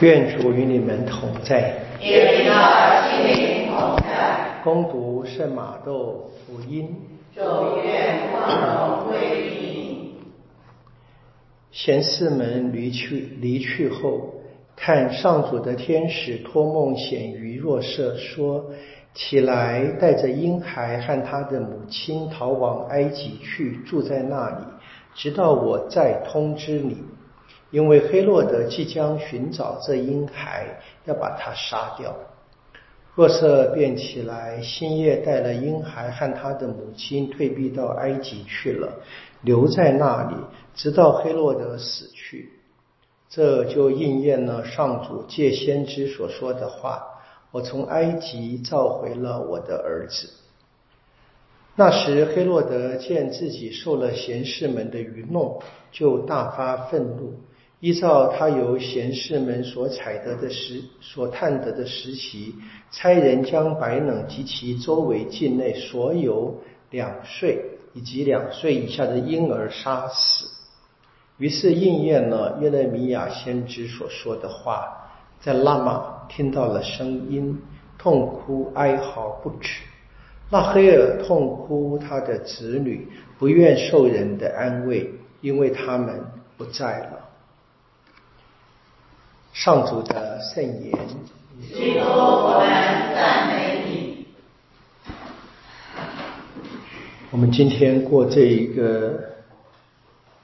愿主与你们同在。也与你的心灵同在。攻读圣马窦福音。主愿光荣归你。贤士们离去离去后，看上主的天使托梦显于若瑟，说：“起来，带着婴孩和他的母亲逃往埃及去，住在那里，直到我再通知你。”因为黑洛德即将寻找这婴孩，要把他杀掉。若瑟便起来，星夜带了婴孩和他的母亲退避到埃及去了，留在那里，直到黑洛德死去。这就应验了上主借先知所说的话：“我从埃及召回了我的儿子。”那时，黑洛德见自己受了贤士们的愚弄，就大发愤怒。依照他由贤士们所采得的石所探得的石旗，差人将白冷及其周围境内所有两岁以及两岁以下的婴儿杀死。于是应验了约勒米亚先知所说的话，在拉玛听到了声音，痛哭哀嚎不止。拉黑尔痛哭他的子女，不愿受人的安慰，因为他们不在了。上主的圣言。基督，我们赞美你。我们今天过这一个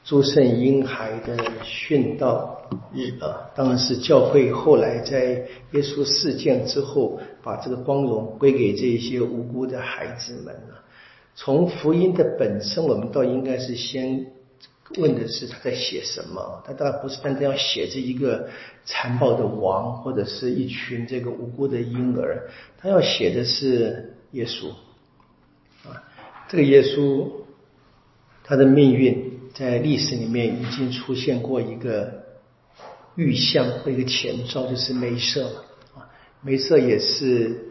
诸圣婴孩的殉道日啊，当然是教会后来在耶稣事件之后，把这个光荣归给这些无辜的孩子们了。从福音的本身，我们倒应该是先。问的是他在写什么？他当然不是单单要写这一个残暴的王，或者是一群这个无辜的婴儿，他要写的是耶稣啊。这个耶稣，他的命运在历史里面已经出现过一个预象或一个前兆，就是梅瑟啊，梅瑟也是。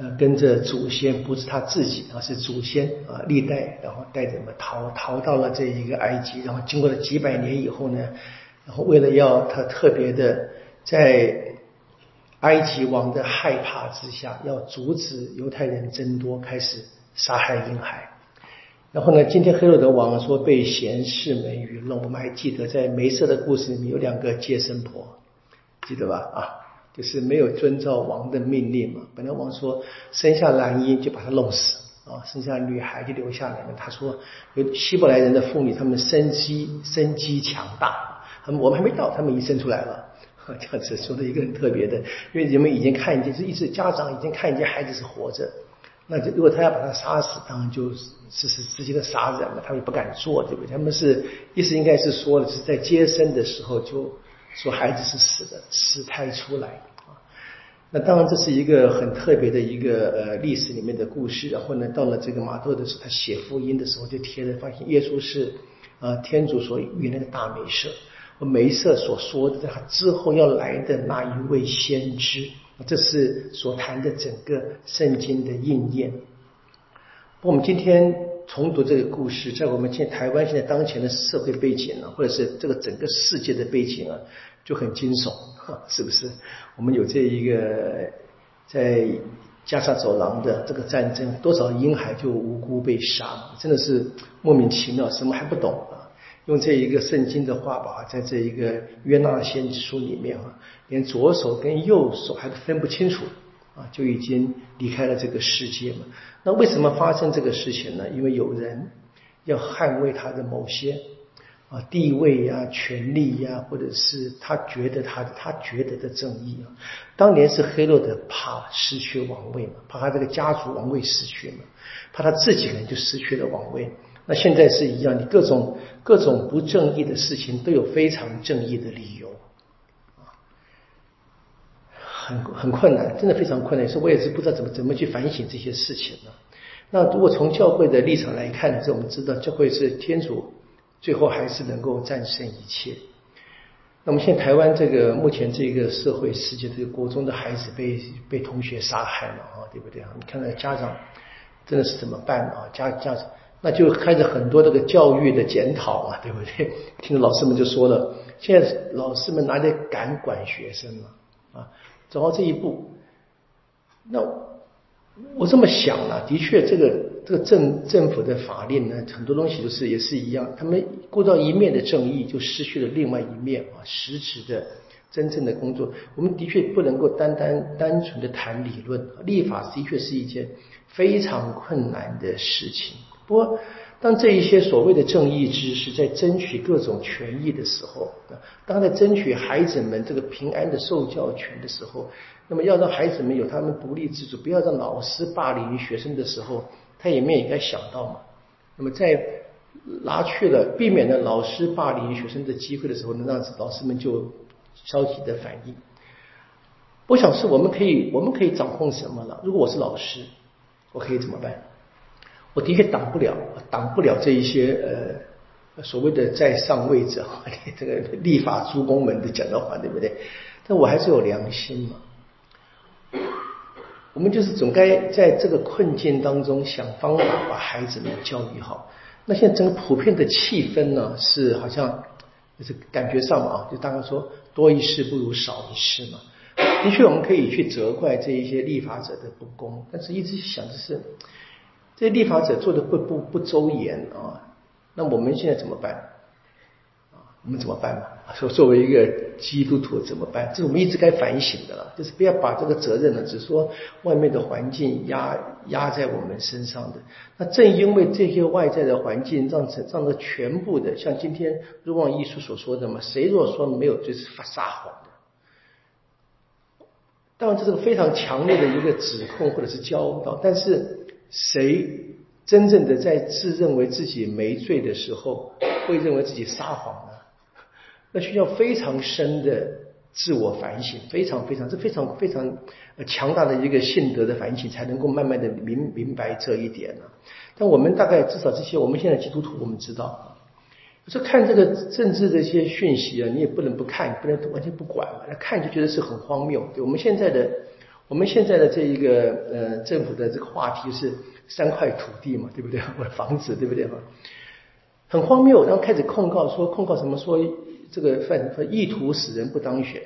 呃，跟着祖先不是他自己啊，是祖先啊，历代然后带着们逃逃到了这一个埃及，然后经过了几百年以后呢，然后为了要他特别的在埃及王的害怕之下，要阻止犹太人增多，开始杀害婴孩。然后呢，今天黑洛德王说被贤士们愚弄，我们还记得在梅瑟的故事里面有两个接生婆，记得吧？啊。就是没有遵照王的命令嘛。本来王说生下男婴就把他弄死啊，生下女孩就留下来了。他说有希伯来人的妇女，他们生机生机强大，他们我们还没到，他们已经生出来了。这样子说的一个很特别的，因为人们已经看见，是一直家长已经看见孩子是活着，那就如果他要把他杀死，当然就是是直接的杀人了，他们也不敢做，对不对？他们是意思应该是说的是在接生的时候就说孩子是死的，死胎出来啊。那当然，这是一个很特别的一个呃历史里面的故事。然后呢，到了这个马窦的时候，他写福音的时候就贴着，发现耶稣是呃天主所与那个大梅瑟，梅瑟所说的他之后要来的那一位先知，这是所谈的整个圣经的应验。我们今天重读这个故事，在我们现台湾现在当前的社会背景呢，或者是这个整个世界的背景啊。就很惊悚，是不是？我们有这一个在加沙走廊的这个战争，多少婴孩就无辜被杀，真的是莫名其妙，什么还不懂啊？用这一个圣经的话吧，在这一个约纳先知书里面啊，连左手跟右手还分不清楚啊，就已经离开了这个世界嘛。那为什么发生这个事情呢？因为有人要捍卫他的某些。啊，地位呀，权力呀，或者是他觉得他他觉得的正义啊。当年是黑洛德怕失去王位嘛，怕他这个家族王位失去嘛，怕他自己人就失去了王位。那现在是一样，你各种各种不正义的事情都有非常正义的理由啊，很很困难，真的非常困难。所以我也是不知道怎么怎么去反省这些事情呢。那如果从教会的立场来看，这我们知道教会是天主。最后还是能够战胜一切。那么现在台湾这个目前这个社会世界，这个国中的孩子被被同学杀害了啊，对不对啊？你看到家长真的是怎么办啊？家家长那就开始很多这个教育的检讨啊，对不对？听着老师们就说了，现在老师们哪里敢管学生了啊，走到这一步。那我这么想啊，的确，这个这个政政府的法令呢，很多东西都是也是一样，他们顾到一面的正义，就失去了另外一面啊，实质的真正的工作，我们的确不能够单单单纯的谈理论，立法的确是一件非常困难的事情。不过，当这一些所谓的正义之士在争取各种权益的时候，当在争取孩子们这个平安的受教权的时候，那么要让孩子们有他们独立自主，不要让老师霸凌于学生的时候，他也没有应该想到嘛。那么在拿去了避免了老师霸凌于学生的机会的时候，能让老师们就消极的反应。我想是我们可以我们可以掌控什么了？如果我是老师，我可以怎么办？我的确挡不了，挡不了这一些呃所谓的在上位者，这个立法诸公们的讲的话，对不对？但我还是有良心嘛。我们就是总该在这个困境当中想方法把孩子们教育好。那现在整个普遍的气氛呢，是好像就是感觉上嘛啊，就大概说多一事不如少一事嘛。的确，我们可以去责怪这一些立法者的不公，但是一直想的是。这立法者做的不不不周延啊，那我们现在怎么办？啊，我们怎么办嘛？说 作为一个基督徒怎么办？这是我们一直该反省的了，就是不要把这个责任呢，只说外面的环境压压在我们身上的。那正因为这些外在的环境，让让的全部的，像今天若望艺术所说的嘛，谁若说没有罪是撒谎的。当然这是个非常强烈的一个指控或者是教导，但是。谁真正的在自认为自己没罪的时候，会认为自己撒谎呢？那需要非常深的自我反省，非常非常这非常非常强大的一个性德的反省，才能够慢慢的明明白这一点呢。但我们大概至少这些，我们现在基督徒我们知道，说看这个政治的一些讯息啊，你也不能不看，不能完全不管嘛。看就觉得是很荒谬。我们现在的。我们现在的这一个呃政府的这个话题是三块土地嘛，对不对？或者房子，对不对嘛？很荒谬，然后开始控告说控告什么说这个犯意图使人不当选。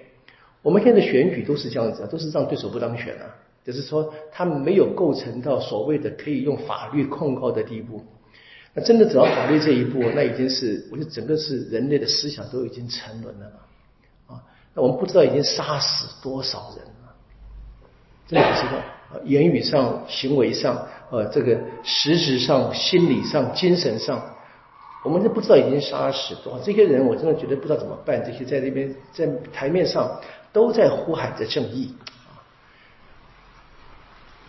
我们现在选举都是这样子，都是让对手不当选啊，就是说他们没有构成到所谓的可以用法律控告的地步。那真的走到法律这一步，那已经是我觉得整个是人类的思想都已经沉沦了啊。那我们不知道已经杀死多少人。的不知道，言语上、行为上，呃，这个实质上、心理上、精神上，我们都不知道已经杀死多这些人，我真的觉得不知道怎么办。这些在那边在台面上都在呼喊着正义，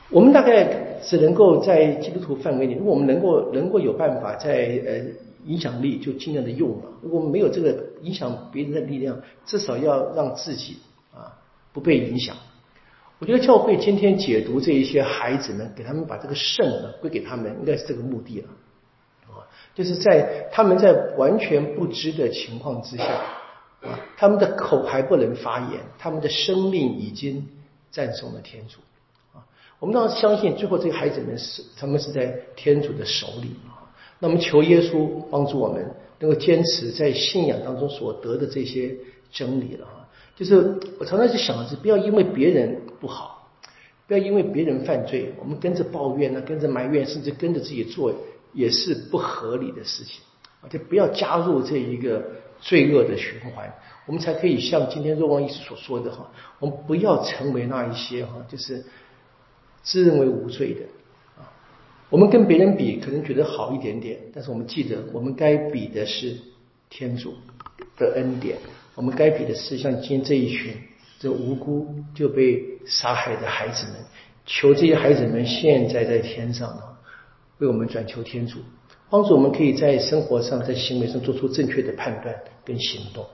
我们大概只能够在基督徒范围内，如果我们能够能够有办法在呃影响力，就尽量的用嘛。如果没有这个影响别人的力量，至少要让自己啊不被影响。我觉得教会今天解读这一些孩子们，给他们把这个圣呢归给他们，应该是这个目的了啊，就是在他们在完全不知的情况之下啊，他们的口还不能发言，他们的生命已经赞颂了天主啊。我们当然相信，最后这个孩子们是他们是在天主的手里啊。那么求耶稣帮助我们，能够坚持在信仰当中所得的这些真理了啊。就是我常常去想的是，不要因为别人不好，不要因为别人犯罪，我们跟着抱怨呢，跟着埋怨，甚至跟着自己做，也是不合理的事情。啊，就不要加入这一个罪恶的循环，我们才可以像今天若望医师所说的哈，我们不要成为那一些哈，就是自认为无罪的啊。我们跟别人比，可能觉得好一点点，但是我们记得，我们该比的是天主的恩典。我们该比的是像今天这一群这无辜就被杀害的孩子们，求这些孩子们现在在天上呢，为我们转求天主，帮助我们可以在生活上、在行为上做出正确的判断跟行动。